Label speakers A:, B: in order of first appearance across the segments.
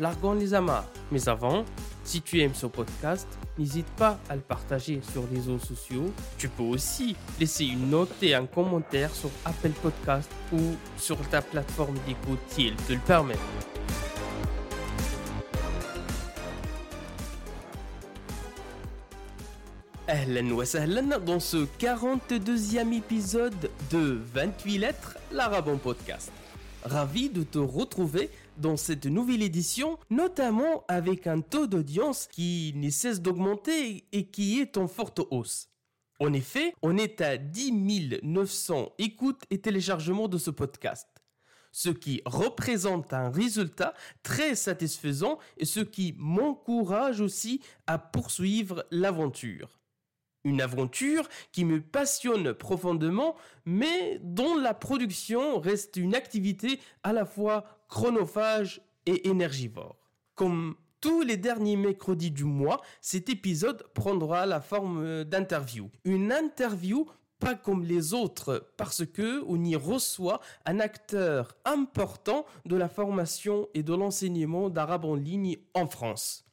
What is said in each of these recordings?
A: largons les amarres. Mais avant, si tu aimes ce podcast, n'hésite pas à le partager sur les réseaux sociaux. Tu peux aussi laisser une note et un commentaire sur Apple Podcast ou sur ta plateforme d'écoute si elle te le permet. Ahlan wa sahlan dans ce 42e épisode de 28 lettres, l'arabe en podcast. Ravi de te retrouver dans cette nouvelle édition, notamment avec un taux d'audience qui ne cesse d'augmenter et qui est en forte hausse. En effet, on est à 10 900 écoutes et téléchargements de ce podcast, ce qui représente un résultat très satisfaisant et ce qui m'encourage aussi à poursuivre l'aventure. Une aventure qui me passionne profondément, mais dont la production reste une activité à la fois chronophage et énergivore. Comme tous les derniers mercredis du mois, cet épisode prendra la forme d'interview. Une interview pas comme les autres parce que on y reçoit un acteur important de la formation et de l'enseignement d'arabe en ligne en France.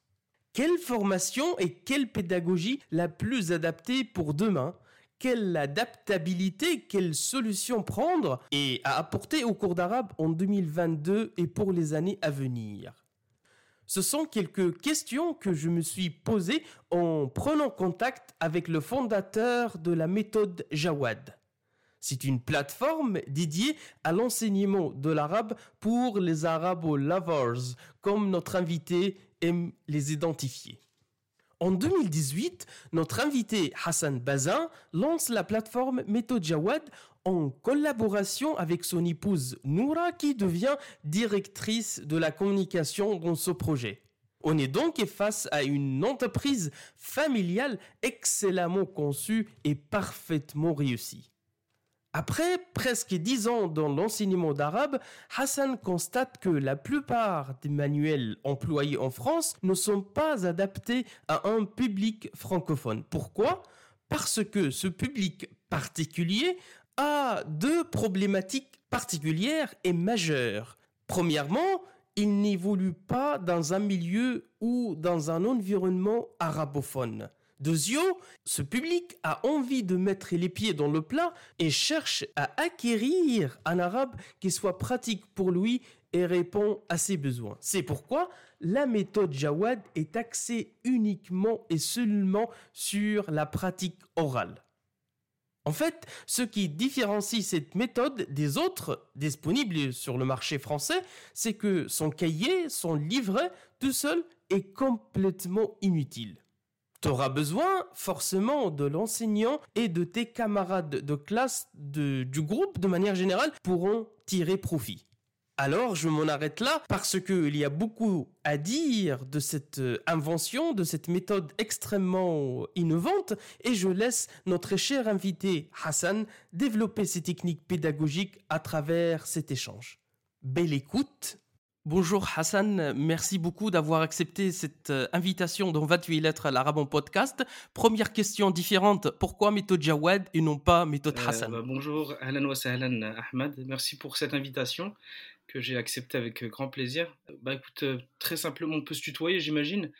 A: Quelle formation et quelle pédagogie la plus adaptée pour demain? Quelle adaptabilité, quelle solution prendre et à apporter au cours d'arabe en 2022 et pour les années à venir ce sont quelques questions que je me suis posées en prenant contact avec le fondateur de la méthode Jawad. C'est une plateforme dédiée à l'enseignement de l'arabe pour les arabo-lovers, comme notre invité aime les identifier. En 2018, notre invité Hassan Bazin lance la plateforme Méthode Jawad en collaboration avec son épouse Noura qui devient directrice de la communication dans ce projet. On est donc face à une entreprise familiale excellemment conçue et parfaitement réussie. Après presque dix ans dans l'enseignement d'arabe, Hassan constate que la plupart des manuels employés en France ne sont pas adaptés à un public francophone. Pourquoi? Parce que ce public particulier a deux problématiques particulières et majeures. Premièrement, il n'évolue pas dans un milieu ou dans un environnement arabophone. Deuxièmement, ce public a envie de mettre les pieds dans le plat et cherche à acquérir un arabe qui soit pratique pour lui et répond à ses besoins. C'est pourquoi la méthode Jawad est axée uniquement et seulement sur la pratique orale. En fait, ce qui différencie cette méthode des autres disponibles sur le marché français, c'est que son cahier, son livret, tout seul, est complètement inutile. Tu auras besoin forcément de l'enseignant et de tes camarades de classe du groupe de manière générale pourront tirer profit. Alors je m'en arrête là parce qu'il y a beaucoup à dire de cette euh, invention, de cette méthode extrêmement innovante et je laisse notre cher invité Hassan développer ses techniques pédagogiques à travers cet échange. Belle écoute Bonjour Hassan, merci beaucoup d'avoir accepté cette euh, invitation dans 28 lettres à l'arabe en podcast. Première question différente, pourquoi méthode Jawad et non pas méthode euh, Hassan?
B: bah, Bonjour, Ahlan wa sahlan Ahmad, merci pour cette invitation que j'ai acceptée avec grand plaisir. Bah écoute, euh, très simplement, on peut se tutoyer j'imagine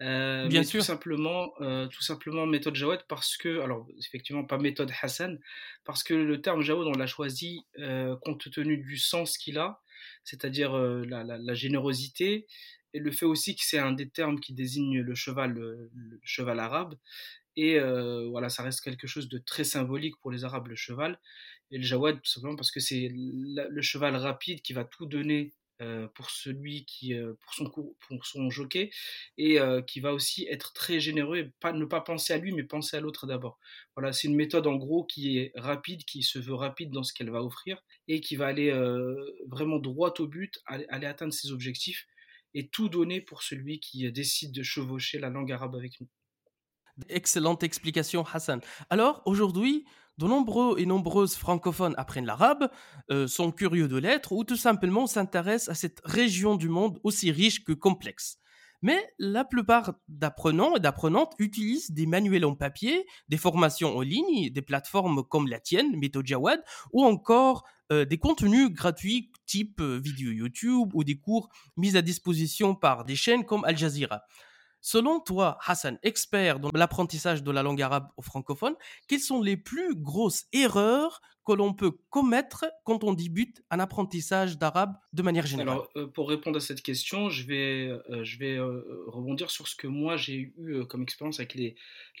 B: Bien sûr. Tout simplement, tout simplement méthode Jawad parce que, alors effectivement pas méthode Hassan, parce que le terme Jawad on l'a choisi compte tenu du sens qu'il a, c'est-à-dire euh, la, générosité, et le fait aussi que c'est un des termes qui désigne le cheval, le, cheval arabe. Et euh, voilà, ça reste quelque chose de très symbolique pour les Arabes, le cheval. Et le jawad, tout simplement parce que c'est le cheval rapide qui va tout donner euh, pour celui qui euh, pour son pour son jockey et euh, qui va aussi être très généreux ne pas penser à lui mais penser à l'autre d'abord. Voilà, c'est une méthode en gros qui est rapide, qui se veut rapide dans ce qu'elle va offrir et qui va aller vraiment droit au but, aller, atteindre ses objectifs et tout donner pour celui qui décide de chevaucher la langue arabe avec nous.
A: Excellente explication, Hassan. Alors, aujourd'hui, de nombreux et nombreuses francophones apprennent l'arabe, euh, sont curieux de l'être ou tout simplement s'intéressent à cette région du monde aussi riche que complexe. Mais la plupart d'apprenants et d'apprenantes utilisent des manuels en papier, des formations en ligne, des plateformes comme la tienne, MethoJawad, ou encore euh, des contenus gratuits type euh, vidéo YouTube ou des cours mis à disposition par des chaînes comme Al Jazeera. Selon toi, Hassan, expert dans l'apprentissage de la langue arabe aux francophones, quelles sont les plus grosses erreurs que l'on peut commettre quand on débute un apprentissage d'arabe de manière générale?
B: Euh, pour répondre à cette question, je vais, euh, euh, rebondir sur ce que moi j'ai eu comme expérience avec les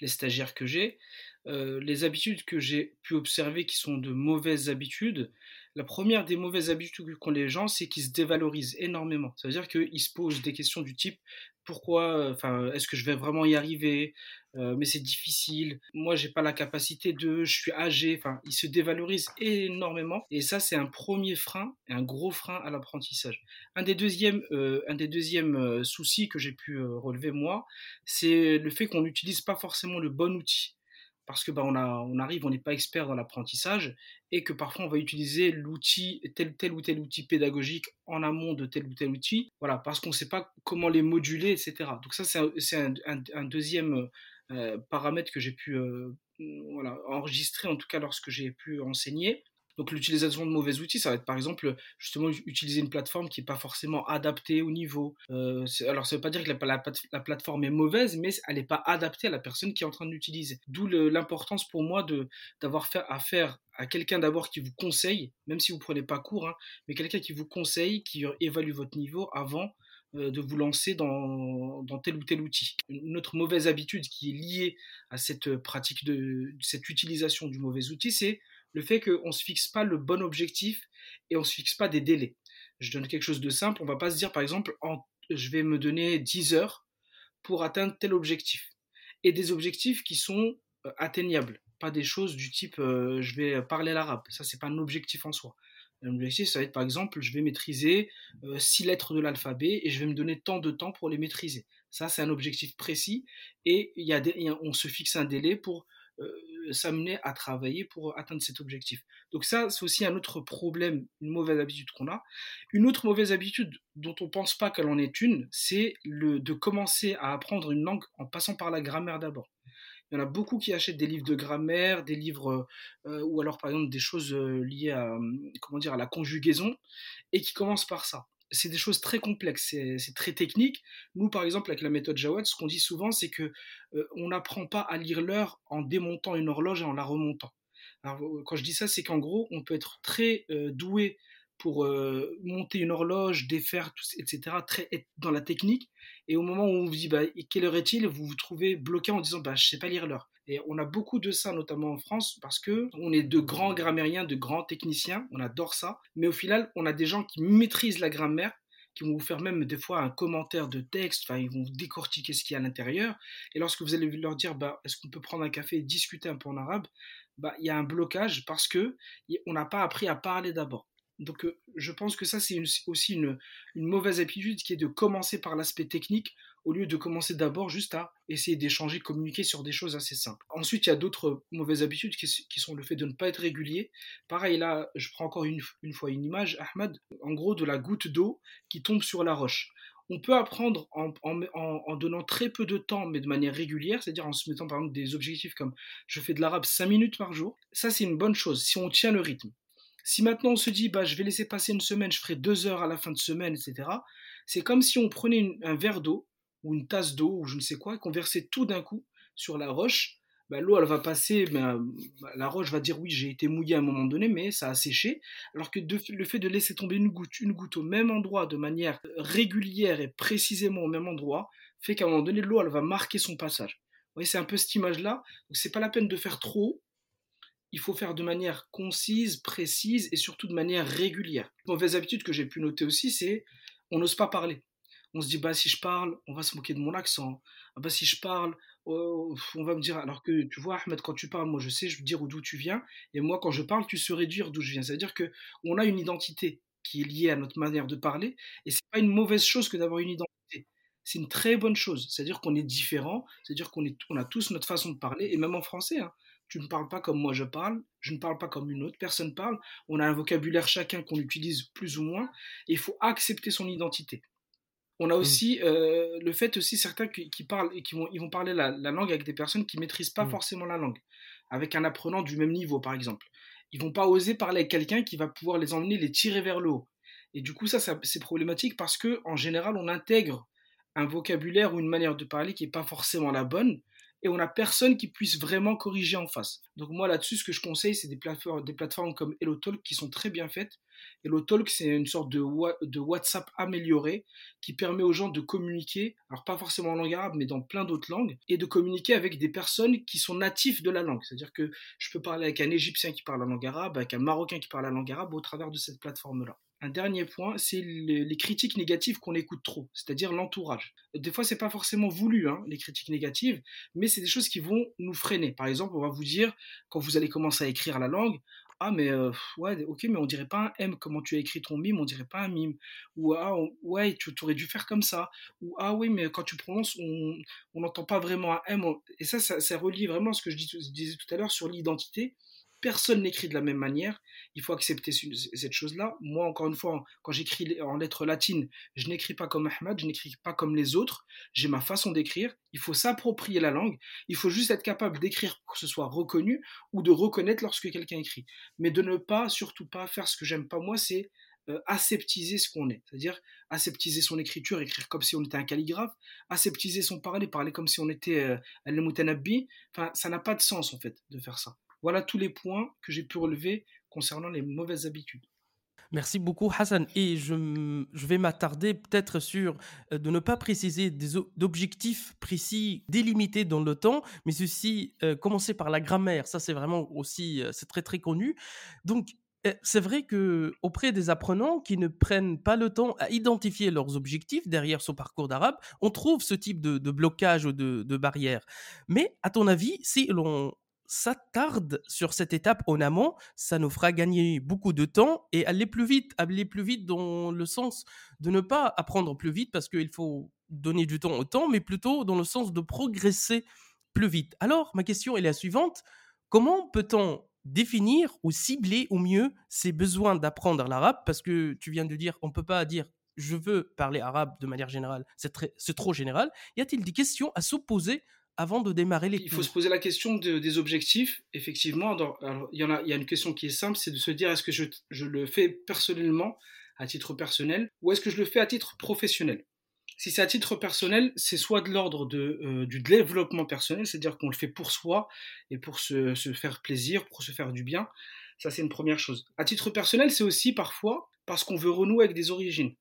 B: stagiaires que j'ai. les habitudes que j'ai pu observer qui sont de mauvaises habitudes, la première des mauvaises habitudes qu'ont les gens, c'est qu'ils se dévalorisent énormément. Ça veut dire qu'ils se posent des questions du type pourquoi, enfin, est-ce que je vais vraiment y arriver? Euh, Mais c'est difficile. Moi, j'ai pas la capacité de, je suis âgé. Enfin, ils se dévalorisent énormément. Et ça, c'est un premier frein, un gros frein à l'apprentissage. Un des deuxièmes, euh, un des deuxièmes euh, soucis que j'ai pu relever moi, c'est le fait qu'on n'utilise pas forcément le bon outil parce que bah, on, arrive, on n'est pas expert dans l'apprentissage et que parfois on va utiliser l'outil, tel, ou tel outil pédagogique en amont de tel ou tel outil, parce qu'on ne sait pas comment les moduler, etc. Donc ça, c'est un, deuxième euh, paramètre que j'ai pu euh, enregistrer, en tout cas lorsque j'ai pu enseigner. Donc l'utilisation de mauvais outils, ça va être par exemple justement utiliser une plateforme qui n'est pas forcément adaptée au niveau. Euh, alors ça ne veut pas dire que la, la, plateforme est mauvaise, mais elle n'est pas adaptée à la personne qui est en train de l'utiliser. D'où l'importance pour moi d'avoir affaire à quelqu'un d'abord qui vous conseille, même si vous ne prenez pas cours, hein, mais quelqu'un qui vous conseille, qui évalue votre niveau avant euh, de vous lancer dans, dans, tel ou tel outil. Une autre mauvaise habitude qui est liée à cette pratique de cette utilisation du mauvais outil, c'est le fait qu'on ne se fixe pas le bon objectif et on ne se fixe pas des délais. Je donne quelque chose de simple, on va pas se dire par exemple, je vais me donner 10 heures pour atteindre tel objectif. Et des objectifs qui sont euh, atteignables, pas des choses du type euh, je vais parler l'arabe, ça c'est pas un objectif en soi. Un objectif, ça va être par exemple, je vais maîtriser 6 euh, lettres de l'alphabet et je vais me donner tant de temps pour les maîtriser. Ça, c'est un objectif précis et y a on se fixe un délai pour s'amener à travailler pour atteindre cet objectif. Donc ça, c'est aussi un autre problème, une mauvaise habitude qu'on a. Une autre mauvaise habitude dont on ne pense pas qu'elle en est une, c'est le de commencer à apprendre une langue en passant par la grammaire d'abord. Il y en a beaucoup qui achètent des livres de grammaire, des livres euh, ou alors par exemple des choses euh, liées à comment dire à la conjugaison et qui commencent par ça c'est des choses très complexes, c'est très technique. Nous, par exemple, avec la méthode Jawad, ce qu'on dit souvent, c'est que euh, on n'apprend pas à lire l'heure en démontant une horloge et en la remontant. Alors, euh, quand je dis ça, c'est qu'en gros, on peut être très euh, doué pour monter une horloge, défaire, etc., très dans la technique. Et au moment où on vous dit, bah, quelle heure est-il, vous vous trouvez bloqué en disant, bah, je sais pas lire l'heure. Et on a beaucoup de ça, notamment en France, parce que on est de grands grammairiens, de grands techniciens, on adore ça. Mais au final, on a des gens qui maîtrisent la grammaire, qui vont vous faire même des fois un commentaire de texte, enfin, ils vont décortiquer ce qu'il y a à l'intérieur. Et lorsque vous allez leur dire, bah, est-ce qu'on peut prendre un café et discuter un peu en arabe, bah, il y a un blocage parce que on n'a pas appris à parler d'abord. Donc, euh, je pense que ça, c'est aussi une, mauvaise habitude qui est de commencer par l'aspect technique au lieu de commencer d'abord juste à essayer d'échanger, communiquer sur des choses assez simples. Ensuite, il y a d'autres mauvaises habitudes qui, sont le fait de ne pas être régulier. Pareil, là, je prends encore une, fois une image, Ahmad, en gros, de la goutte d'eau qui tombe sur la roche. On peut apprendre en, donnant très peu de temps, mais de manière régulière, c'est-à-dire en se mettant par exemple des objectifs comme je fais de l'arabe 5 minutes par jour. Ça, c'est une bonne chose si on tient le rythme. Si maintenant on se dit, bah, je vais laisser passer une semaine, je ferai deux heures à la fin de semaine, etc., c'est comme si on prenait un verre d'eau ou une tasse d'eau ou je ne sais quoi, et qu'on versait tout d'un coup sur la roche, bah, l'eau elle va passer, bah, la roche va dire oui j'ai été mouillé à un moment donné, mais ça a séché, alors que le fait de laisser tomber une goutte, une goutte au même endroit de manière régulière et précisément au même endroit, fait qu'à un moment donné l'eau elle va marquer son passage. Vous voyez, c'est un peu cette image-là. Donc c'est pas la peine de faire trop. Il faut faire de manière concise, précise et surtout de manière régulière. Une mauvaise habitude que j'ai pu noter aussi, c'est on n'ose pas parler on se dit bah si je parle, on va se moquer de mon accent. Ah, bah si je parle, oh, on va me dire alors que tu vois Ahmed quand tu parles, moi je sais, je veux dire d'où tu viens et moi quand je parle, tu saurais dire d'où je viens. C'est-à-dire que on a une identité qui est liée à notre manière de parler. Et c'est pas une mauvaise chose que d'avoir une identité. C'est une très bonne chose. C'est-à-dire qu'on est différent, c'est-à-dire qu'on on a tous notre façon de parler, et même en français. Hein. Tu ne parles pas comme moi je parle, je ne parle pas comme une autre personne parle. On a un vocabulaire chacun qu'on utilise plus ou moins, et il faut accepter son identité. On a mmh. aussi euh, le fait aussi certains qui, parlent et qui vont, ils vont parler la, langue avec des personnes qui maîtrisent pas mmh. forcément la langue, avec un apprenant du même niveau par exemple. Ils vont pas oser parler avec quelqu'un qui va pouvoir les emmener, les tirer vers le haut. Et du coup ça, c'est problématique parce que en général on intègre un vocabulaire ou une manière de parler qui n'est pas forcément la bonne et on n'a personne qui puisse vraiment corriger en face. Donc moi là-dessus, ce que je conseille, c'est des plateformes, comme HelloTalk qui sont très bien faites. HelloTalk, c'est une sorte de, de WhatsApp amélioré qui permet aux gens de communiquer, alors pas forcément en langue arabe, mais dans plein d'autres langues, et de communiquer avec des personnes qui sont natifs de la langue. C'est-à-dire que je peux parler avec un Égyptien qui parle la langue arabe, avec un Marocain qui parle la langue arabe au travers de cette plateforme-là. Un dernier point, c'est les, critiques négatives qu'on écoute trop, c'est-à-dire l'entourage. Des fois, c'est pas forcément voulu, hein, les critiques négatives, mais c'est des choses qui vont nous freiner. Par exemple, on va vous dire, quand vous allez commencer à écrire la langue, ah mais euh, ouais ok mais on dirait pas un M comment tu as écrit ton mime on dirait pas un mime ou ah ouais tu aurais dû faire comme ça ou ah oui mais quand tu prononces on n'entend pas vraiment un M et ça, ça, relie vraiment ce que je disais tout à l'heure sur l'identité personne n'écrit de la même manière. Il faut accepter cette chose-là. Moi, encore une fois, quand j'écris en lettres latines, je n'écris pas comme Ahmad, je n'écris pas comme les autres. J'ai ma façon d'écrire. Il faut s'approprier la langue. Il faut juste être capable d'écrire pour que ce soit reconnu ou de reconnaître lorsque quelqu'un écrit. Mais de ne pas, surtout pas, faire ce que j'aime pas moi, c'est euh, aseptiser ce qu'on est. C'est-à-dire aseptiser son écriture, écrire comme si on était un calligraphe, aseptiser son parler, parler comme si on était euh, un Enfin, ça n'a pas de sens en fait de faire ça. Voilà tous les points que j'ai pu relever concernant les mauvaises habitudes.
A: Merci beaucoup Hassan. Et je, vais m'attarder peut-être sur euh, de ne pas préciser des objectifs précis délimités dans le temps, mais aussi euh, commencer par la grammaire. Ça, c'est vraiment aussi, euh, c'est très très connu. Donc, c'est vrai que auprès des apprenants qui ne prennent pas le temps à identifier leurs objectifs derrière ce parcours d'arabe, on trouve ce type de, blocage ou de barrière. Mais à ton avis, si l'on s'attarde sur cette étape en amont, ça nous fera gagner beaucoup de temps et aller plus vite, aller plus vite dans le sens de ne pas apprendre plus vite parce qu'il faut donner du temps au temps, mais plutôt dans le sens de progresser plus vite. Alors, ma question est la suivante. Comment peut-on définir ou cibler au mieux ses besoins d'apprendre l'arabe? Parce que tu viens de dire, on ne peut pas dire je veux parler arabe de manière générale, c'est trop général. Y a-t-il des questions à s'opposer avant de démarrer les
B: Il faut se poser la question des objectifs. Effectivement, il, y en a, il y a une question qui est simple, c'est de se dire est-ce que je, je, le fais personnellement, à titre personnel, ou est-ce que je le fais à titre professionnel? Si c'est à titre personnel, c'est soit de l'ordre de, euh, du développement personnel, c'est-à-dire qu'on le fait pour soi et pour se, se faire plaisir, pour se faire du bien. Ça, c'est une première chose. À titre personnel, c'est aussi parfois parce qu'on veut renouer avec des origines.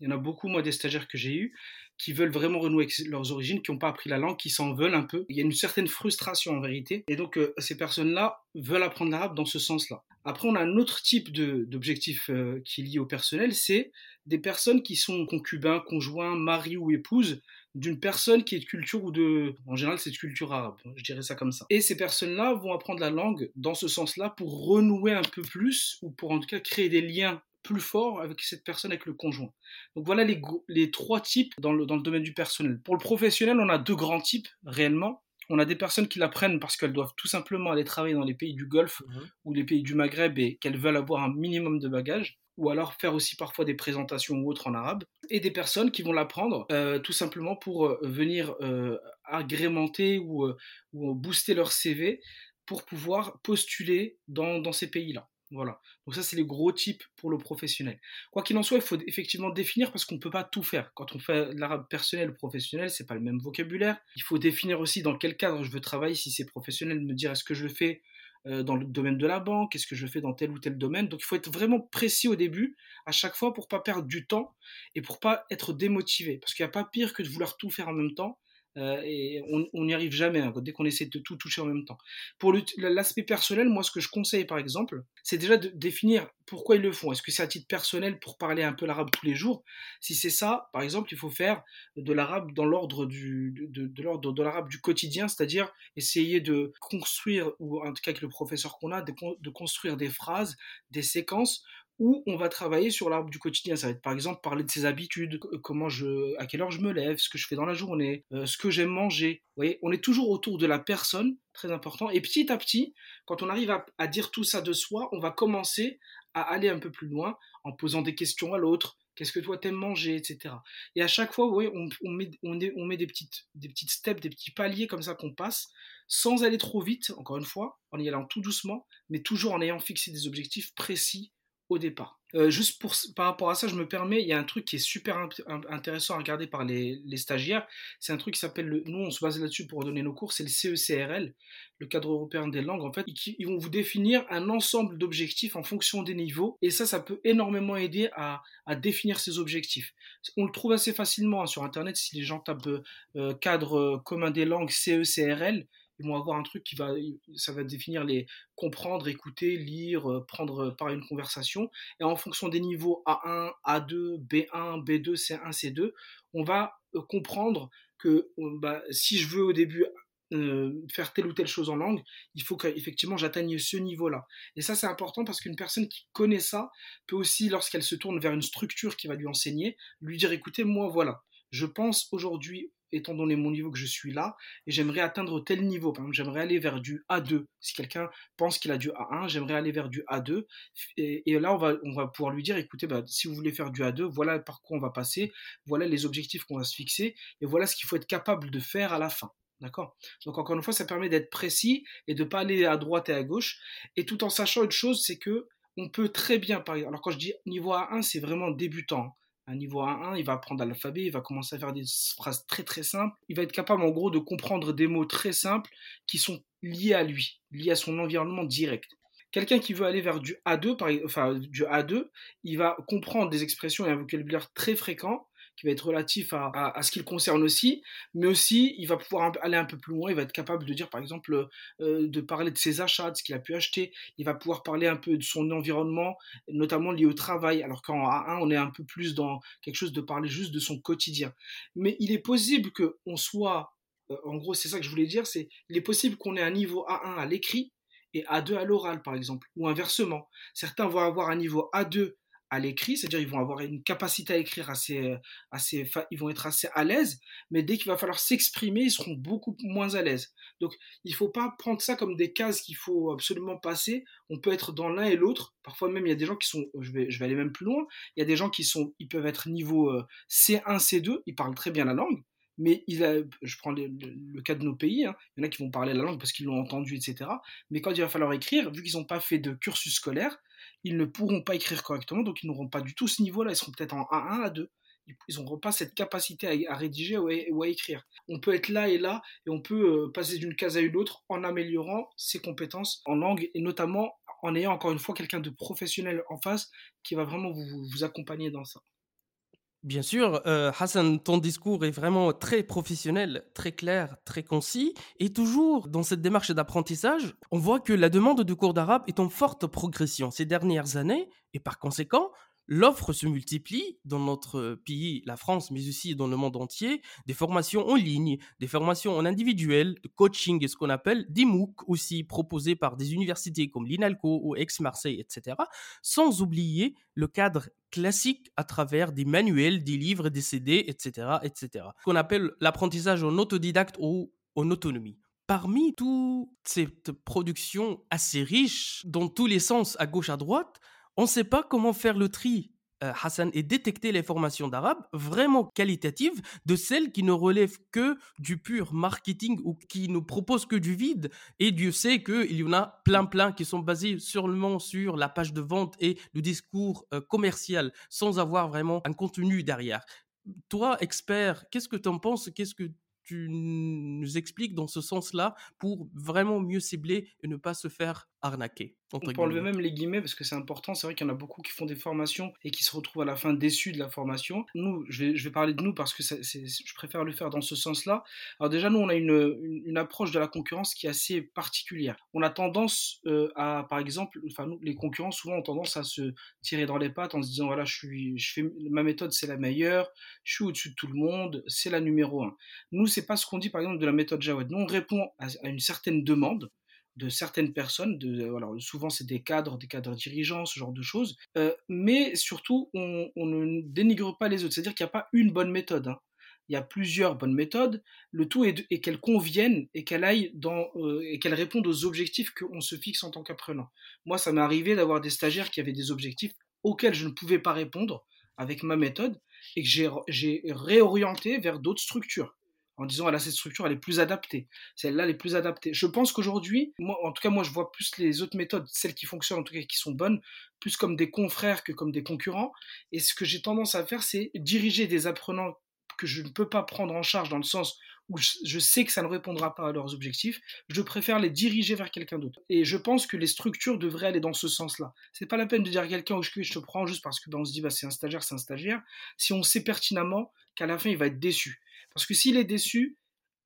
B: Il y en a beaucoup, moi, des stagiaires que j'ai eus, qui veulent vraiment renouer avec leurs origines, qui n'ont pas appris la langue, qui s'en veulent un peu. Il y a une certaine frustration en vérité. Et donc, euh, ces personnes-là veulent apprendre l'arabe dans ce sens-là. Après, on a un autre type d'objectif euh, qui est lié au personnel, c'est des personnes qui sont concubins, conjoints, maris ou épouses d'une personne qui est de culture ou de... En général, c'est de culture arabe, je dirais ça comme ça. Et ces personnes-là vont apprendre la langue dans ce sens-là pour renouer un peu plus, ou pour en tout cas créer des liens plus fort avec cette personne, avec le conjoint. Donc voilà les, les trois types dans le, dans le domaine du personnel. Pour le professionnel, on a deux grands types réellement. On a des personnes qui l'apprennent parce qu'elles doivent tout simplement aller travailler dans les pays du Golfe mhm. ou les pays du Maghreb et qu'elles veulent avoir un minimum de bagages ou alors faire aussi parfois des présentations ou autres en arabe, et des personnes qui vont l'apprendre euh, tout simplement pour euh, venir euh, agrémenter ou, ou, booster leur CV pour pouvoir postuler dans, dans ces pays-là. Voilà. Donc ça, c'est les gros types pour le professionnel. Quoi qu'il en soit, il faut effectivement définir parce qu'on ne peut pas tout faire. Quand on fait l'arabe personnel ou professionnel, c'est pas le même vocabulaire. Il faut définir aussi dans quel cadre je veux travailler. Si c'est professionnel, me dire est-ce que je le fais euh, dans le domaine de la banque, est-ce que je fais dans tel ou tel domaine. Donc il faut être vraiment précis au début, à chaque fois, pour pas perdre du temps et pour pas être démotivé. Parce qu'il n'y a pas pire que de vouloir tout faire en même temps euh, et on n'y arrive jamais hein, dès qu'on essaie de tout toucher en même temps. Pour l'aspect personnel, moi ce que je conseille par exemple, c'est déjà de définir pourquoi ils le font. Est-ce que c'est à titre personnel pour parler un peu l'arabe tous les jours? Si c'est ça, par exemple, il faut faire de l'arabe dans l'ordre du, de, l'ordre de l'arabe du quotidien, c'est-à-dire essayer de construire, ou en tout cas avec le professeur qu'on a, de construire des phrases, des séquences où on va travailler sur l'arbre du quotidien. Ça va être par exemple parler de ses habitudes, comment je, à quelle heure je me lève, ce que je fais dans la journée, euh, ce que j'aime manger. Vous voyez, on est toujours autour de la personne, très important. Et petit à petit, quand on arrive à, dire tout ça de soi, on va commencer à aller un peu plus loin en posant des questions à l'autre. Qu'est-ce que toi t'aimes manger, etc. Et à chaque fois, vous voyez, on, met, on, on met des petites, des petites steps, des petits paliers comme ça qu'on passe, sans aller trop vite, encore une fois, en y allant tout doucement, mais toujours en ayant fixé des objectifs précis au départ. Euh, juste pour, par rapport à ça, je me permets, il y a un truc qui est super intéressant à regarder par les, stagiaires. C'est un truc qui s'appelle, le, nous on se base là-dessus pour donner nos cours, c'est le CECRL, le cadre européen des langues. En fait, ils, ils vont vous définir un ensemble d'objectifs en fonction des niveaux. Et ça, ça peut énormément aider à, définir ces objectifs. On le trouve assez facilement hein, sur Internet si les gens tapent euh, cadre commun des langues CECRL ils vont avoir un truc qui va, ça va définir les comprendre, écouter, lire, euh, prendre part à une conversation. Et en fonction des niveaux A1, A2, B1, B2, C1, C2, on va euh, comprendre que bah, si je veux au début euh, faire telle ou telle chose en langue, il faut qu'effectivement j'atteigne ce niveau-là. Et ça c'est important parce qu'une personne qui connaît ça peut aussi, lorsqu'elle se tourne vers une structure qui va lui enseigner, lui dire écoutez, moi voilà, je pense aujourd'hui étant donné mon niveau que je suis là, et j'aimerais atteindre tel niveau. Par exemple, j'aimerais aller vers du A2. Si quelqu'un pense qu'il a du A1, j'aimerais aller vers du A2. Et, là, on va, on pouvoir lui dire, écoutez, bah, si vous voulez faire du A2, voilà par quoi on va passer, voilà les objectifs qu'on va se fixer, et voilà ce qu'il faut être capable de faire à la fin. D'accord? Donc encore une fois, ça permet d'être précis et de ne pas aller à droite et à gauche. Et tout en sachant une chose, c'est que on peut très bien, par alors quand je dis niveau A1, c'est vraiment débutant. Un niveau A1, il va apprendre l'alphabet, il va commencer à faire des phrases très très simples. Il va être capable en gros de comprendre des mots très simples qui sont liés à lui, liés à son environnement direct. Quelqu'un qui veut aller vers du A2, par, enfin du A2, il va comprendre des expressions et un vocabulaire très fréquent qui va être relatif à, à, ce qu'il concerne aussi, mais aussi il va pouvoir aller un peu plus loin, il va être capable de dire par exemple, euh, de parler de ses achats, de ce qu'il a pu acheter, il va pouvoir parler un peu de son environnement, notamment lié au travail, alors qu'en A1 on est un peu plus dans quelque chose de parler juste de son quotidien. Mais il est possible qu'on soit, euh, en gros c'est ça que je voulais dire, c'est il est possible qu'on ait un niveau A1 à l'écrit, et A2 à l'oral, par exemple, ou inversement. Certains vont avoir un niveau A2 à l'écrit, c'est-à-dire ils vont avoir une capacité à écrire assez, euh, assez, ils vont être assez à l'aise, mais dès qu'il va falloir s'exprimer, ils seront beaucoup moins à l'aise. Donc il faut pas prendre ça comme des cases qu'il faut absolument passer. On peut être dans l'un et l'autre. Parfois même il y a des gens qui sont, je vais, je vais aller même plus loin. Il y a des gens qui sont, ils peuvent être niveau C1, euh, C2, ils parlent très bien la langue, mais il je prends le, cas de nos pays, hein, il y en a qui vont parler la langue parce qu'ils l'ont entendu, etc. Mais quand il va falloir écrire, vu qu'ils n'ont pas fait de cursus scolaire, ils ne pourront pas écrire correctement, donc ils n'auront pas du tout ce niveau-là, ils seront peut-être en A1, A2. Ils n'auront pas cette capacité à, rédiger ou à, écrire. On peut être là et là, et on peut euh, passer d'une case à une autre en améliorant ses compétences en langue, et notamment en ayant encore une fois quelqu'un de professionnel en face qui va vraiment vous accompagner dans ça.
A: Bien sûr, euh, Hassan, ton discours est vraiment très professionnel, très clair, très concis. Et toujours dans cette démarche d'apprentissage, on voit que la demande de cours d'arabe est en forte progression ces dernières années. Et par conséquent, l'offre se multiplie dans notre pays, la France, mais aussi dans le monde entier, des formations en ligne, des formations en individuel, de coaching et ce qu'on appelle des MOOC aussi proposés par des universités comme l'INALCO ou Aix-Marseille, etc. Sans oublier le cadre classique à travers des manuels, des livres, des CD, etc., etc. Qu'on appelle l'apprentissage en autodidacte ou en autonomie. Parmi toutes ces productions assez riches, dans tous les sens, à gauche, à droite, on ne sait pas comment faire le tri, euh, Hassan, et détecter les formations d'arabe vraiment qualitatives de celles qui ne relèvent que du pur marketing ou qui ne proposent que du vide. Et Dieu sait qu'il y en a plein, plein qui sont basés seulement sur la page de vente et le discours euh, commercial sans avoir vraiment un contenu derrière. Toi, expert, qu'est-ce que tu en penses? Qu'est-ce que tu nous expliques dans ce sens-là pour vraiment mieux cibler et ne pas se faire arnaquer.
B: On peut enlever même les guillemets parce que c'est important. C'est vrai qu'il y en a beaucoup qui font des formations et qui se retrouvent à la fin déçus de la formation. Nous, je vais, je vais parler de nous parce que je préfère le faire dans ce sens-là. Alors déjà, nous, on a une, une, approche de la concurrence qui est assez particulière. On a tendance euh, à, par exemple, enfin, nous, les concurrents souvent ont tendance à se tirer dans les pattes en se disant voilà, je suis, je fais, ma méthode c'est la meilleure, je suis au-dessus de tout le monde, c'est la numéro un. Nous, c'est pas ce qu'on dit par exemple de la méthode Jawed. Nous, on répond à une certaine demande de certaines personnes, souvent c'est des cadres, des cadres dirigeants, ce genre de choses, euh, mais surtout on, ne dénigre pas les autres, c'est-à-dire qu'il n'y a pas une bonne méthode. Hein. Il y a plusieurs bonnes méthodes. Le tout est, qu'elles conviennent et qu'elles aillent dans euh, et qu'elles répondent aux objectifs qu'on se fixe en tant qu'apprenant. Moi, ça m'est arrivé d'avoir des stagiaires qui avaient des objectifs auxquels je ne pouvais pas répondre avec ma méthode et que j'ai réorienté vers d'autres structures en disant là cette structure elle est plus adaptée, celle-là elle est plus adaptée. Je pense qu'aujourd'hui, en tout cas moi je vois plus les autres méthodes, celles qui fonctionnent en tout cas qui sont bonnes, plus comme des confrères que comme des concurrents. Et ce que j'ai tendance à faire, c'est diriger des apprenants que je ne peux pas prendre en charge dans le sens où je sais que ça ne répondra pas à leurs objectifs, je préfère les diriger vers quelqu'un d'autre. Et je pense que les structures devraient aller dans ce sens-là. C'est pas la peine de dire à quelqu'un que je te prends juste parce que ben, on se dit bah, c'est un stagiaire, c'est un stagiaire, si on sait pertinemment qu'à la fin il va être déçu. Parce que s'il est déçu,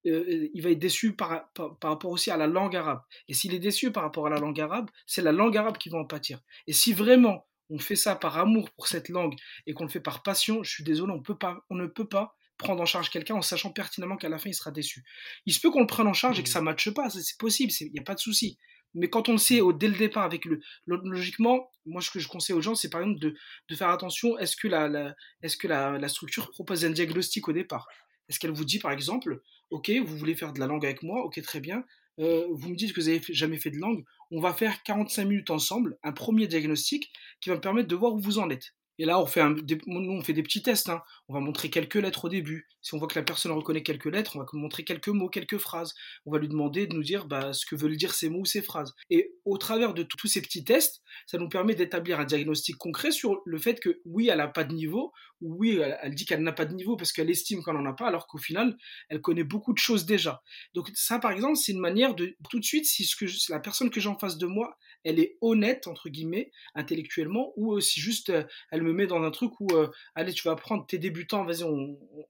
B: euh, euh, il va être déçu par, par, rapport aussi à la langue arabe. Et s'il est déçu par rapport à la langue arabe, c'est la langue arabe qui va en pâtir. Et si vraiment on fait ça par amour pour cette langue et qu'on le fait par passion, je suis désolé, on ne peut pas prendre en charge quelqu'un en sachant pertinemment qu'à la fin il sera déçu. Il se peut qu'on le prenne en charge et que mmh. ça ne matche pas, c'est possible, il n'y a pas de souci. Mais quand on le sait au, dès le départ avec le, logiquement, moi ce que je conseille aux gens, c'est par exemple de, de faire attention, est-ce que, la, est-ce que la, la, structure propose un diagnostic au départ? Est-ce qu'elle vous dit par exemple, ok, vous voulez faire de la langue avec moi, ok très bien, euh, vous me dites que vous n'avez jamais fait de langue, on va faire 45 minutes ensemble, un premier diagnostic qui va me permettre de voir où vous en êtes. Et là, on fait, des, nous, on fait des petits tests. Hein. On va montrer quelques lettres au début. Si on voit que la personne reconnaît quelques lettres, on va montrer quelques mots, quelques phrases. On va lui demander de nous dire bah, ce que veulent dire ces mots ou ces phrases. Et au travers de tous ces petits tests, ça nous permet d'établir un diagnostic concret sur le fait que oui, elle n'a pas de niveau, ou oui, elle, dit qu'elle n'a pas de niveau parce qu'elle estime qu'elle n'en a pas, alors qu'au final, elle connaît beaucoup de choses déjà. Donc ça, par exemple, c'est une manière de tout de suite, si la personne que j'ai en face de moi, elle est honnête, entre guillemets, intellectuellement, ou si juste euh, elle me met dans un truc où, euh, allez, tu vas prendre tes débutants, vas-y,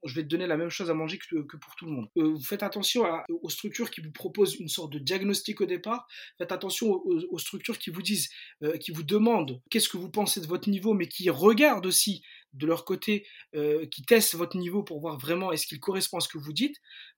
B: je vais te donner la même chose à manger que, pour tout le monde. Euh, vous faites attention aux structures qui vous proposent une sorte de diagnostic au départ, faites attention aux, structures qui vous disent, qui vous demandent qu'est-ce que vous pensez de votre niveau, mais qui regardent aussi de leur côté, qui testent votre niveau pour voir vraiment est-ce qu'il correspond à ce que vous dites.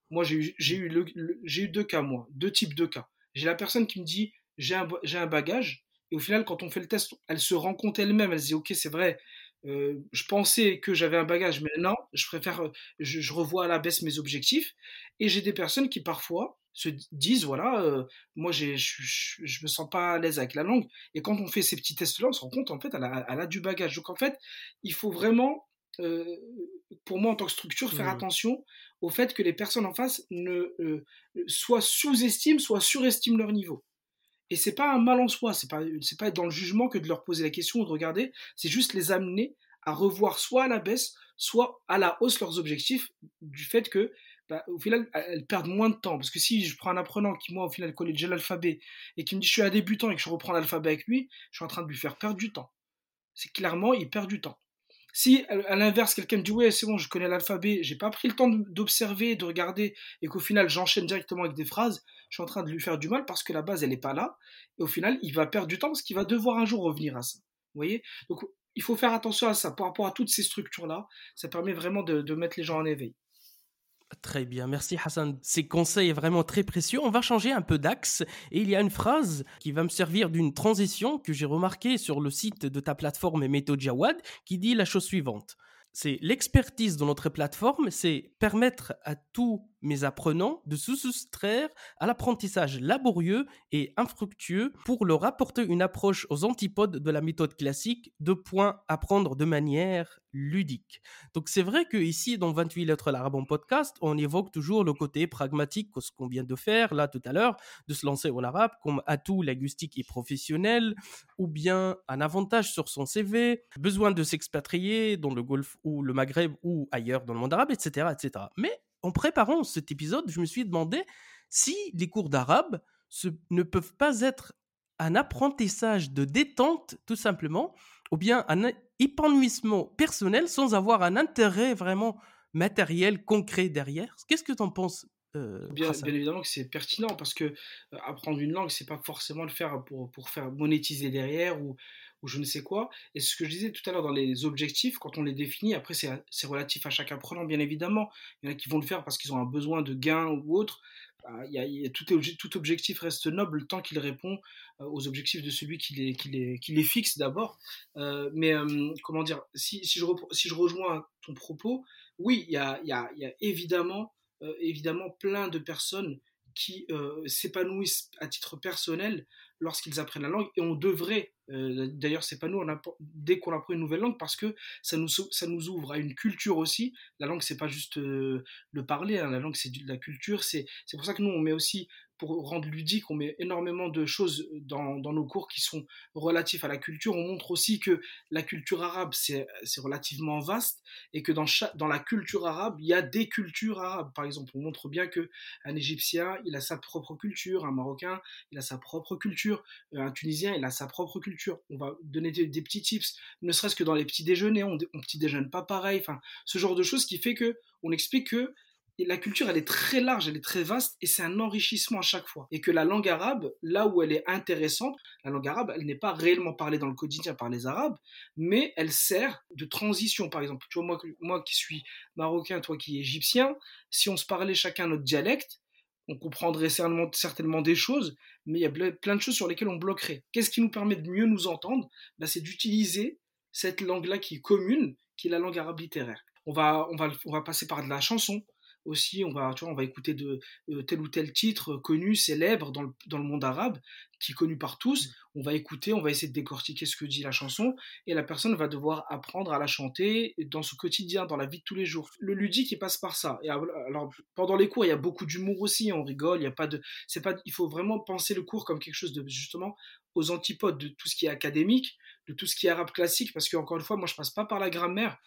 B: Moi, j'ai eu, eu, eu deux cas, moi, deux types de cas. J'ai la personne qui me dit j'ai un, un, bagage. Et au final, quand on fait le test, elle se rend compte elle-même. Elle se dit, OK, c'est vrai, euh, je pensais que j'avais un bagage, mais non, je préfère, euh, je, revois à la baisse mes objectifs. Et j'ai des personnes qui parfois se disent, voilà, euh, moi, je, je me sens pas à l'aise avec la langue. Et quand on fait ces petits tests-là, on se rend compte, en fait, elle a, elle a, du bagage. Donc, en fait, il faut vraiment, pour moi, en tant que structure, faire mmh. attention au fait que les personnes en face ne, soit sous-estiment, soit surestiment leur niveau. Et c'est pas un mal en soi, c'est pas, pas dans le jugement que de leur poser la question ou de regarder, c'est juste les amener à revoir soit à la baisse, soit à la hausse leurs objectifs, du fait que, bah, au final, elles perdent moins de temps. Parce que si je prends un apprenant qui, moi, au final, connaît déjà l'alphabet, et qui me dit je suis un débutant et que je reprends l'alphabet avec lui, je suis en train de lui faire perdre du temps. C'est clairement, il perd du temps. Si à l'inverse, quelqu'un me dit ouais, c'est bon, je connais l'alphabet, j'ai pas pris le temps d'observer, de regarder, et qu'au final j'enchaîne directement avec des phrases, je suis en train de lui faire du mal parce que la base elle n'est pas là, et au final il va perdre du temps parce qu'il va devoir un jour revenir à ça. Vous voyez? Donc il faut faire attention à ça par rapport à toutes ces structures là, ça permet vraiment de mettre les gens en éveil.
A: Très bien, merci Hassan. Ces conseils sont vraiment très précieux. On va changer un peu d'axe et il y a une phrase qui va me servir d'une transition que j'ai remarquée sur le site de ta plateforme Méthode Jawad qui dit la chose suivante. C'est l'expertise de notre plateforme, c'est permettre à tous mes apprenants de se soustraire à l'apprentissage laborieux et infructueux pour leur apporter une approche aux antipodes de la méthode classique, de points apprendre de manière ludique. Donc c'est vrai que ici dans 28 lettres l'arabe podcast, on évoque toujours le côté pragmatique ce qu'on vient de faire là tout à l'heure, de se lancer en arabe comme atout linguistique et professionnel, ou bien un avantage sur son CV, besoin de s'expatrier dans le Golfe ou le Maghreb ou ailleurs dans le monde arabe, etc., etc. Mais en préparant cet épisode, je me suis demandé si les cours d'arabe ne peuvent pas être un apprentissage de détente, tout simplement, ou bien un épanouissement personnel sans avoir un intérêt vraiment matériel, concret derrière. Qu'est-ce que tu en penses
B: euh, bien, évidemment que c'est pertinent parce que euh, apprendre une langue, c'est pas forcément le faire pour, pour faire monétiser derrière ou, ou je ne sais quoi. Et ce que je disais tout à l'heure dans les objectifs, quand on les définit, après c'est relatif à chaque apprenant, bien évidemment. Il y en a qui vont le faire parce qu'ils ont un besoin de gain ou autre. Bah, y a, tout, objectif reste noble tant qu'il répond euh, aux objectifs de celui qui les, qui les, qui les fixe d'abord. Euh, mais euh, comment dire, si, si, je, si je rejoins ton propos, oui, il y a, y, a, y a, évidemment, évidemment plein de personnes qui s'épanouissent à titre personnel lorsqu'ils apprennent la langue et on devrait euh, d'ailleurs nous dès qu'on apprend une nouvelle langue parce que ça nous ça nous ouvre à une culture aussi la langue c'est pas juste euh, le parler hein. la langue c'est de la culture c'est pour ça que nous on met aussi rendre ludique, on met énormément de choses dans, dans nos cours qui sont relatifs à la culture. On montre aussi que la culture arabe, c'est relativement vaste et que dans la culture arabe, il y a des cultures arabes. Par exemple, on montre bien que un Égyptien, il a sa propre culture, un Marocain, il a sa propre culture, euh, un Tunisien, il a sa propre culture. On va donner des, petits tips, ne serait-ce que dans les petits déjeuners, on, on petit déjeune pas pareil. Enfin, ce genre de choses qui fait que on explique que la culture, elle est très large, elle est très vaste, et c'est un enrichissement à chaque fois. Et que la langue arabe, là où elle est intéressante, la langue arabe, elle n'est pas réellement parlée dans le quotidien par les Arabes, mais elle sert de transition. Par exemple, tu moi, moi qui suis marocain, toi qui es égyptien, si on se parlait chacun notre dialecte, on comprendrait certainement, certainement des choses, mais il y a plein de choses sur lesquelles on bloquerait. Qu'est-ce qui nous permet de mieux nous entendre? Ben, C'est d'utiliser cette langue-là qui est commune, qui est la langue arabe littéraire. On va, on, va, on va passer par de la chanson, aussi, on va, tu vois, on va écouter de tel ou tel titre connu, célèbre dans le, dans le, monde arabe, qui est connu par tous. Mmh. On va écouter, on va essayer de décortiquer ce que dit la chanson, et la personne va devoir apprendre à la chanter dans son quotidien, dans la vie de tous les jours. Le ludique, il passe par ça. Et alors, pendant les cours, il y a beaucoup d'humour aussi, on rigole, il y a pas de, c'est pas, il faut vraiment penser le cours comme quelque chose de justement aux antipodes de tout ce qui est académique, de tout ce qui est arabe classique, parce que encore une fois, moi je passe pas par la grammaire.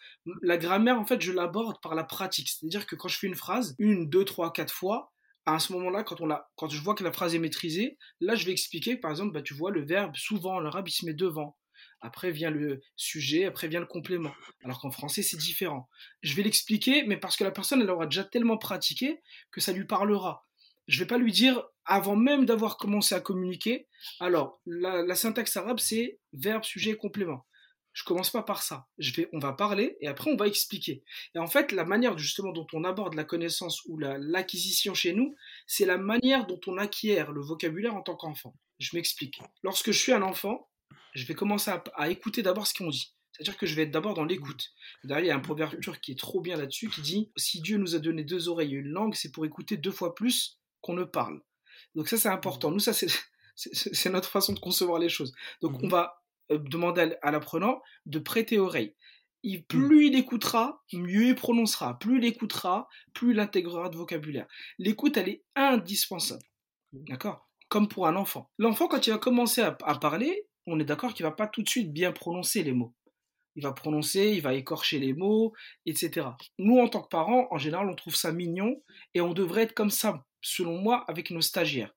B: La grammaire, en fait, je l'aborde par la pratique. C'est-à-dire que quand je fais une phrase, une, deux, trois, quatre fois, à ce moment-là, quand, on quand je vois que la phrase est maîtrisée, là je vais expliquer, par exemple, bah, tu vois, le verbe, souvent en arabe, il se met devant. Après vient le sujet, après vient le complément. Alors qu'en français, c'est différent. Je vais l'expliquer, mais parce que la personne, elle aura déjà tellement pratiqué que ça lui parlera je vais pas lui dire avant même d'avoir commencé à communiquer. Alors, la, syntaxe arabe, c'est verbe, sujet, complément. Je commence pas par ça. On va parler et après on va expliquer. Et en fait, la manière justement dont on aborde la connaissance ou l'acquisition chez nous, c'est la manière dont on acquiert le vocabulaire en tant qu'enfant. Je m'explique. Lorsque je suis un enfant, je vais commencer à, à écouter d'abord ce qu'on dit. C'est-à-dire que je vais être d'abord dans l'écoute. D'ailleurs, il y a un proverbe turc qui est trop bien là-dessus qui dit Si Dieu nous a donné deux oreilles et une langue, c'est pour écouter deux fois plus qu'on ne parle. Donc ça, c'est important. Nous, ça, c'est notre façon de concevoir les choses. Donc on mmh va euh, demander à l'apprenant de prêter oreille. Il, mmh. plus il écoutera, mieux il prononcera. Plus il écoutera, plus il intégrera de vocabulaire. L'écoute, elle est indispensable. Mmh. D'accord? Comme pour un enfant. L'enfant, quand il va commencer à, à parler, on est d'accord qu'il va pas tout de suite bien prononcer les mots. Il va prononcer, il va écorcher les mots, etc. Nous, en tant que parents, en général, on trouve ça mignon et on devrait être comme ça selon moi, avec nos stagiaires.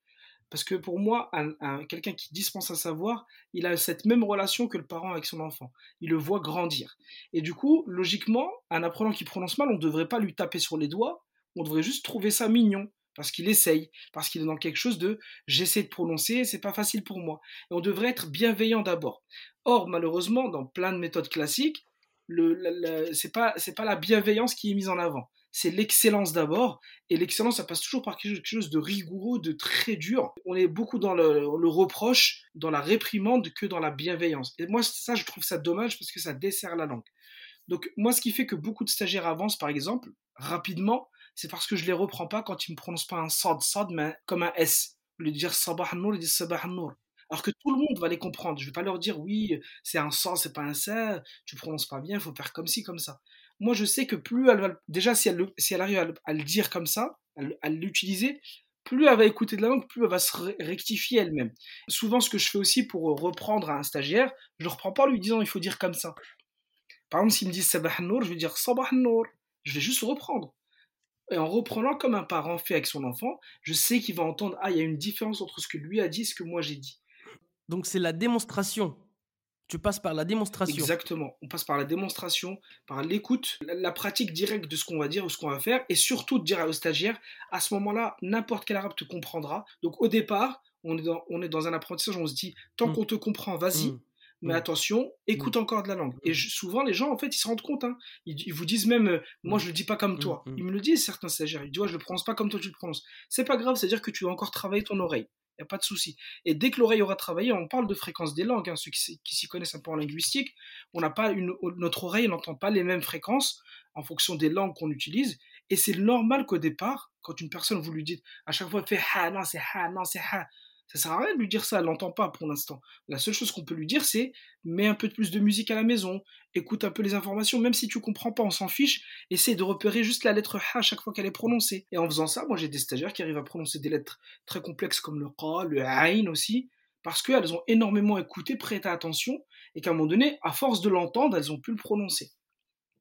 B: Parce que pour moi, un, quelqu'un qui dispense un savoir, il a cette même relation que le parent avec son enfant. Il le voit grandir. Et du coup, logiquement, un apprenant qui prononce mal, on ne devrait pas lui taper sur les doigts, on devrait juste trouver ça mignon. Parce qu'il essaye, parce qu'il est dans quelque chose de j'essaie de prononcer, c'est pas facile pour moi. Et on devrait être bienveillant d'abord. Or, malheureusement, dans plein de méthodes classiques, le, c'est pas la bienveillance qui est mise en avant c'est l'excellence d'abord. Et l'excellence, ça passe toujours par quelque chose de rigoureux, de très dur. On est beaucoup dans le, reproche, dans la réprimande que dans la bienveillance. Et moi, ça, je trouve ça dommage parce que ça dessert la langue. Donc, moi, ce qui fait que beaucoup de stagiaires avancent, par exemple, rapidement, c'est parce que je les reprends pas quand ils me prononcent pas un sad, sad, mais comme un S. Le dire sabah nour, ils disent sabah nour. Alors que tout le monde va les comprendre. Je vais pas leur dire oui, c'est un ça, c'est pas un ça, tu prononces pas bien, il faut faire comme ci, comme ça moi je sais que plus elle va, déjà si elle, arrive à, le dire comme ça, à, l'utiliser, plus elle va écouter de la langue, plus elle va se rectifier elle-même. Souvent ce que je fais aussi pour reprendre à un stagiaire, je ne reprends pas en lui disant il faut dire comme ça. Par exemple s'il me dit sabah je vais dire sabah. Je vais juste reprendre. Et en reprenant comme un parent fait avec son enfant, je sais qu'il va entendre ah il y a une différence entre ce que lui a dit et ce que moi j'ai dit.
A: Donc c'est la démonstration tu passes par la démonstration.
B: Exactement. On passe par la démonstration, par l'écoute, la, pratique directe de ce qu'on va dire ou ce qu'on va faire, et surtout de dire aux stagiaires, à ce moment-là, n'importe quel arabe te comprendra. Donc au départ, on est dans, on est dans un apprentissage, on se dit, tant mm. qu'on te comprend, vas-y. Mm. mais mmh. attention, écoute mmh. encore de la langue. Et souvent, les gens, en fait, ils se rendent compte. Hein. Ils, vous disent même, euh, moi, je le dis pas comme toi. Ils me le disent, certains stagiaires. Ils disent, je le prononce pas comme toi, tu le prononces. C'est pas grave, c'est-à-dire que tu dois encore travailler ton oreille. N'y a pas de souci. Et dès que l'oreille aura travaillé, on parle de fréquence des langues. Hein. Ceux qui, s'y connaissent un peu en linguistique, on n'a pas notre oreille n'entend pas les mêmes fréquences en fonction des langues qu'on utilise. Et c'est normal qu'au départ, quand une personne, vous lui dites à chaque fois, fait ha, non, c'est ha, non, c'est ha, ça sert à rien de lui dire ça, elle n'entend pas pour l'instant. La seule chose qu'on peut lui dire, c'est mets un peu plus de musique à la maison, écoute un peu les informations, même si tu comprends pas, on s'en fiche, essaie de repérer juste la lettre H à chaque fois qu'elle est prononcée. Et en faisant ça, moi j'ai des stagiaires qui arrivent à prononcer des lettres très complexes comme le Qa, le Ain aussi, parce qu'elles ont énormément écouté, prêté attention, et qu'à un moment donné, à force de l'entendre, elles ont pu le prononcer.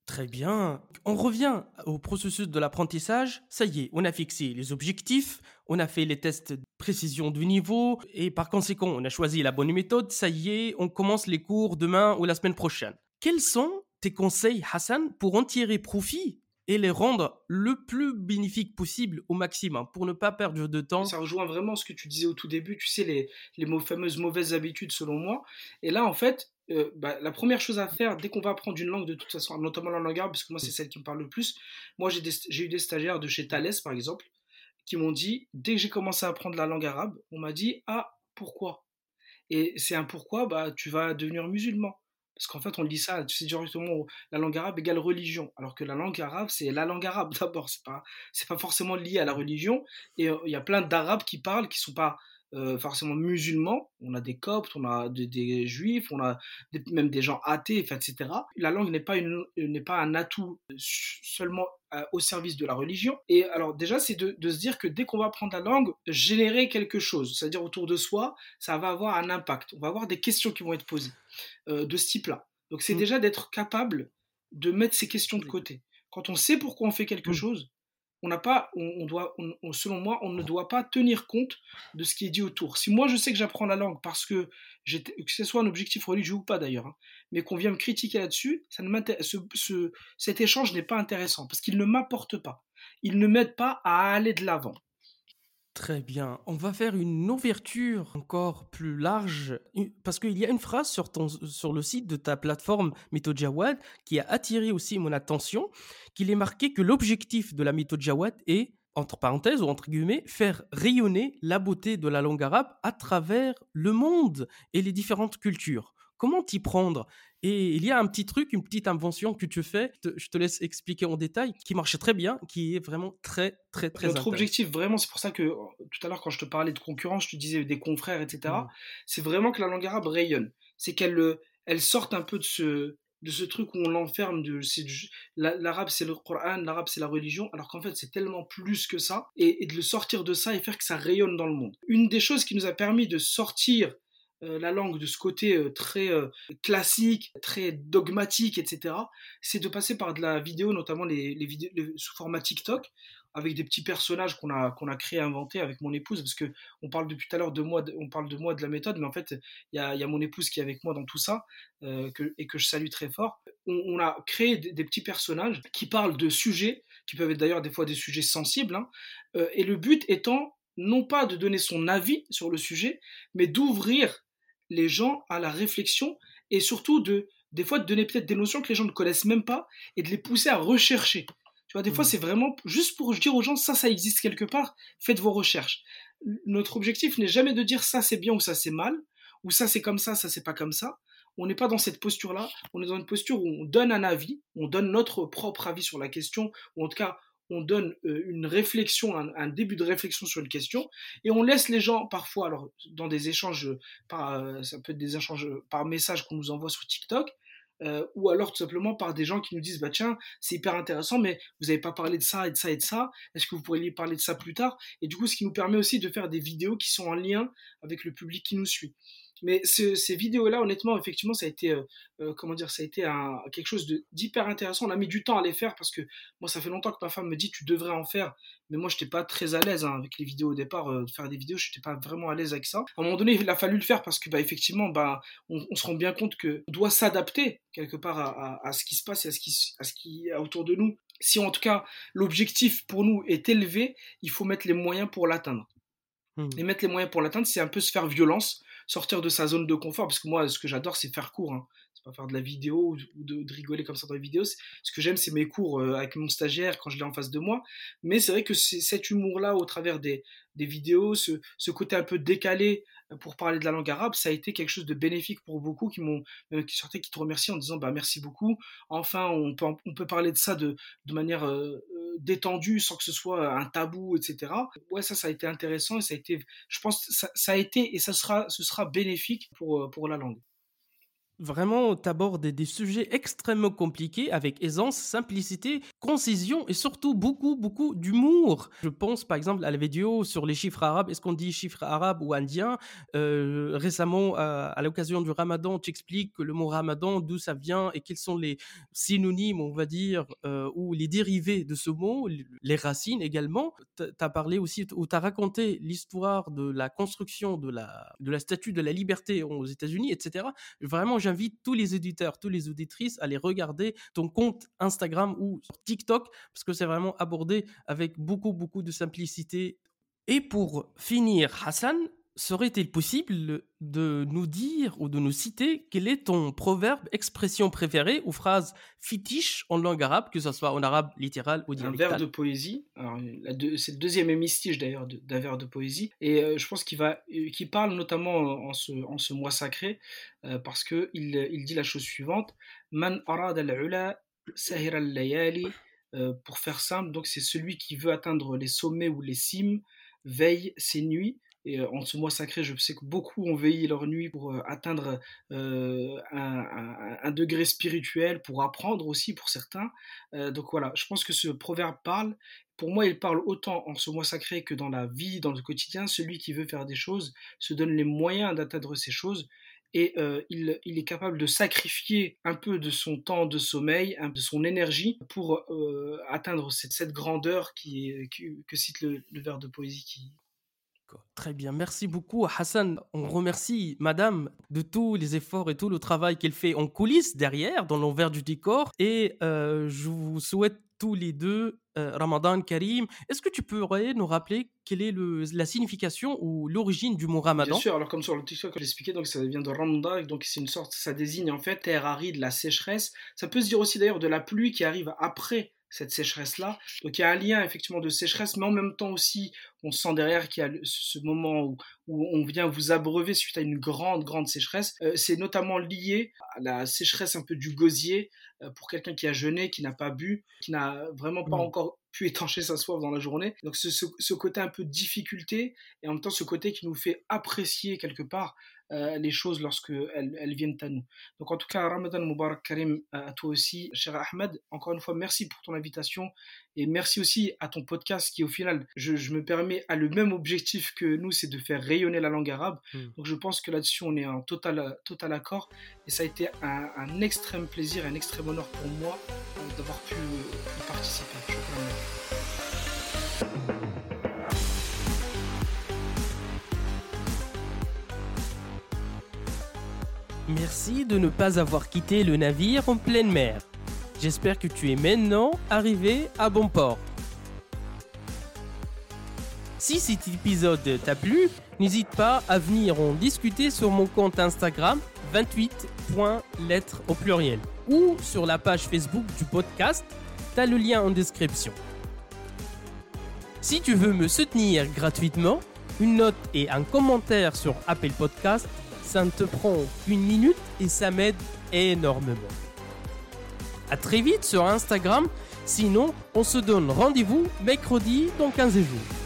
A: Très bien. On revient au processus de l'apprentissage. Ça y est, on a fixé les objectifs, on a fait les tests de précision du niveau et par conséquent, on a choisi la bonne méthode. Ça y est, on commence les cours demain ou la semaine prochaine. Quels sont tes conseils, Hassan, pour en tirer profit et les rendre le plus bénéfiques possible au maximum pour ne pas perdre de temps.
B: Ça rejoint vraiment ce que tu disais au tout début, tu sais, les, les fameuses mauvaises habitudes selon moi. Et là, en fait, euh, bah, la première chose à faire dès qu'on va apprendre une langue de toute façon, notamment la langue arabe, parce que moi c'est celle qui me parle le plus, moi j'ai eu des stagiaires de chez Thales par exemple, qui m'ont dit, dès que j'ai commencé à apprendre la langue arabe, on m'a dit, ah, pourquoi? Et c'est un pourquoi, bah, tu vas devenir musulman. Parce qu'en fait, on dit ça, tu sais directement, la langue arabe égale religion. Alors que la langue arabe, c'est la langue arabe d'abord, c'est pas, c'est pas forcément lié à la religion. Et euh, il y a plein d'arabes qui parlent, qui sont pas euh, forcément musulmans, on a des coptes, on a des, juifs, on a même des gens athées, etc. La langue n'est pas, n'est pas un atout seulement euh, au service de la religion. Et alors déjà, c'est de, se dire que dès qu'on va apprendre la langue, générer quelque chose, c'est-à-dire autour de soi, ça va avoir un impact. On va avoir des questions qui vont être posées euh, de ce type-là. Donc c'est mmh. déjà d'être capable de mettre ces questions de côté. Quand on sait pourquoi on fait quelque mmh. chose, on n'a pas, on, doit, selon moi, on ne doit pas tenir compte de ce qui est dit autour. Si moi je sais que j'apprends la langue parce que, que ce soit un objectif religieux ou pas d'ailleurs, hein, mais qu'on vient me critiquer là-dessus, ça ne ce, cet échange n'est pas intéressant parce qu'il ne m'apporte pas. Il ne m'aide pas à aller de l'avant.
A: Très bien. On va faire une ouverture encore plus large parce qu'il y a une phrase sur, ton, sur le site de ta plateforme Méthode Jawad qui a attiré aussi mon attention, qu'il est marqué que l'objectif de la méthode Jawad est, entre parenthèses ou entre guillemets, faire rayonner la beauté de la langue arabe à travers le monde et les différentes cultures. Comment t'y prendre? Et il y a un petit truc, une petite invention que tu fais, je te laisse expliquer en détail, qui marche très bien, qui est vraiment très, très, très
B: Notre objectif, vraiment, c'est pour ça que euh, tout à l'heure, quand je te parlais de concurrence, je te disais des confrères, etc., mmh. c'est vraiment que la langue arabe rayonne. C'est qu'elle euh, elle sorte un peu de ce, de ce truc où on l'enferme de l'arabe c'est le Coran l'arabe c'est la religion alors qu'en fait c'est tellement plus que ça et, de le sortir de ça et faire que ça rayonne dans le monde une des choses qui nous a permis de sortir euh, la langue de ce côté euh, très euh, classique, très dogmatique, etc., c'est de passer par de la vidéo, notamment les, vidéos sous format TikTok, avec des petits personnages qu'on a, qu'on a inventés avec mon épouse, parce que on parle depuis tout à l'heure de moi, on parle de moi, de la méthode, mais en fait, il y a, mon épouse qui est avec moi dans tout ça, et que je salue très fort. On, a créé des, petits personnages qui parlent de sujets, qui peuvent être d'ailleurs des fois des sujets sensibles, hein, et le but étant non pas de donner son avis sur le sujet, mais d'ouvrir les gens à la réflexion et surtout de des fois de donner peut-être des notions que les gens ne connaissent même pas et de les pousser à rechercher. Tu vois, des fois, mmh. c'est vraiment juste pour dire aux gens, ça, ça existe quelque part, faites vos recherches. Notre objectif n'est jamais de dire ça, c'est bien ou ça, c'est mal, ou ça, c'est comme ça, ça, c'est pas comme ça. On n'est pas dans cette posture-là, on est dans une posture où on donne un avis, on donne notre propre avis sur la question, ou en tout cas, on donne euh, une réflexion, un, début de réflexion sur une question, et on laisse les gens parfois, alors dans des échanges, par, euh, ça peut être des échanges par message qu'on nous envoie sur TikTok, euh, ou alors tout simplement par des gens qui nous disent bah tiens c'est hyper intéressant mais vous n'avez pas parlé de ça et de ça et de ça est-ce que vous pourriez parler de ça plus tard? Et du coup ce qui nous permet aussi de faire des vidéos qui sont en lien avec le public qui nous suit mais ces vidéos-là, honnêtement, effectivement, ça a été, euh, euh, comment dire, ça a été un, quelque chose d'hyper intéressant. On a mis du temps à les faire parce que moi, ça fait longtemps que ma femme me dit tu devrais en faire, mais moi, je n'étais pas très à l'aise hein, avec les vidéos au départ. Euh, faire des vidéos, je n'étais pas vraiment à l'aise avec ça. À un moment donné, il a fallu le faire parce que, bah, effectivement, bah, on, se rend bien compte que doit s'adapter quelque part à, à, ce qui se passe et à ce qui, à ce qui est autour de nous. Si en tout cas l'objectif pour nous est élevé, il faut mettre les moyens pour l'atteindre. Mmh. Et mettre les moyens pour l'atteindre, c'est un peu se faire violence sortir de sa zone de confort, parce que moi, ce que j'adore, c'est faire court. Hein pas faire de la vidéo ou de, rigoler comme ça dans les vidéos. Ce que j'aime, c'est mes cours euh, avec mon stagiaire quand je l'ai en face de moi. Mais c'est vrai que cet humour-là, au travers des, vidéos, ce, côté un peu décalé euh, pour parler de la langue arabe, ça a été quelque chose de bénéfique pour beaucoup qui m'ont euh, qui sortaient, qui te remercient en disant bah merci beaucoup. Enfin, on peut parler de ça de manière détendue sans que ce soit un tabou, etc. Ouais, ça, ça a été intéressant et ça a été, je pense, ça, ça a été et ça sera, ce sera bénéfique pour pour la langue.
A: Vraiment, tu abordes des sujets extrêmement compliqués avec aisance, simplicité, concision et surtout beaucoup, beaucoup d'humour. Je pense par exemple à la vidéo sur les chiffres arabes. Est-ce qu'on dit chiffres arabes ou indiens? Euh, Récemment, à, l'occasion du ramadan, tu expliques que le mot ramadan, d'où ça vient et quels sont les synonymes, on va dire, euh, ou les dérivés de ce mot, les racines également. Tu as parlé aussi, ou tu as raconté l'histoire de la construction de la, de la statue de la liberté aux États-Unis, etc. Vraiment, j'invite tous les éditeurs, tous les auditrices à aller regarder ton compte Instagram ou TikTok parce que c'est vraiment abordé avec beaucoup, beaucoup de simplicité. Et pour finir, Hassan, serait-il possible de nous dire ou de nous citer quel est ton proverbe, expression préférée ou phrase fétiche en langue arabe, que ce soit en arabe littéral ou dialectal
B: Un vers de poésie. C'est le deuxième hémistiche d'ailleurs d'un vers de poésie. Et euh, je pense qu'il va, euh, qui parle notamment en ce, en ce mois sacré, euh, parce qu'il il dit la chose suivante Man arad al-ula sahir al-layali. Pour faire simple, donc c'est celui qui veut atteindre les sommets ou les cimes, veille ses nuits et en ce mois sacré, je sais que beaucoup ont veillé leur nuit pour atteindre un, degré spirituel, pour apprendre aussi pour certains. donc voilà, je pense que ce proverbe parle. Pour moi, il parle autant en ce mois sacré que dans la vie, dans le quotidien. Celui qui veut faire des choses se donne les moyens d'atteindre ces choses et il, est capable de sacrifier un peu de son temps de sommeil, de son énergie pour atteindre cette, grandeur qui, que cite le, le vers de poésie qui,
A: Très bien, merci beaucoup Hassan. On remercie Madame de tous les efforts et tout le travail qu'elle fait en coulisses derrière, dans l'envers du décor. Et euh, je vous souhaite tous les deux euh, Ramadan Karim. Est-ce que tu pourrais nous rappeler quelle est la signification ou l'origine du mot Ramadan?
B: Bien sûr, alors comme sur le TikTok que j'expliquais, donc ça vient de Ramadan, donc c'est une sorte, ça désigne en fait terre aride, la sécheresse. Ça peut se dire aussi d'ailleurs de la pluie qui arrive après cette sécheresse-là. Donc il y a un lien effectivement de sécheresse, mais en même temps aussi, on sent derrière qu'il y a ce moment où, où, on vient vous abreuver suite à une grande, grande sécheresse. Euh, c'est notamment lié à la sécheresse un peu du gosier euh, pour quelqu'un qui a jeûné, qui n'a pas bu, qui n'a vraiment pas mmh. encore pu étancher sa soif dans la journée. Donc ce, ce, côté un peu difficulté et en même temps ce côté qui nous fait apprécier quelque part euh, les choses lorsque elles, viennent à nous. Donc en tout cas, Ramadan Mubarak Karim à toi aussi, cher Ahmed. Encore une fois, merci pour ton invitation et merci aussi à ton podcast qui au final, je, me permets, a le même objectif que nous, c'est de faire rayonner la langue arabe. Hmm. Donc je pense que là-dessus, on est en total, total accord et ça a été un, extrême plaisir, un extrême honneur pour moi euh, d'avoir pu, pu participer.
A: Merci de ne pas avoir quitté le navire en pleine mer. J'espère que tu es maintenant arrivé à bon port. Si cet épisode t'a plu, n'hésite pas à venir en discuter sur mon compte Instagram 28.lettres au pluriel ou sur la page Facebook du podcast, t'as le lien en description. Si tu veux me soutenir gratuitement, une note et un commentaire sur Apple Podcast ça ne te prend une minute et ça m'aide énormément. A très vite sur Instagram, sinon on se donne rendez-vous mercredi dans 15 jours.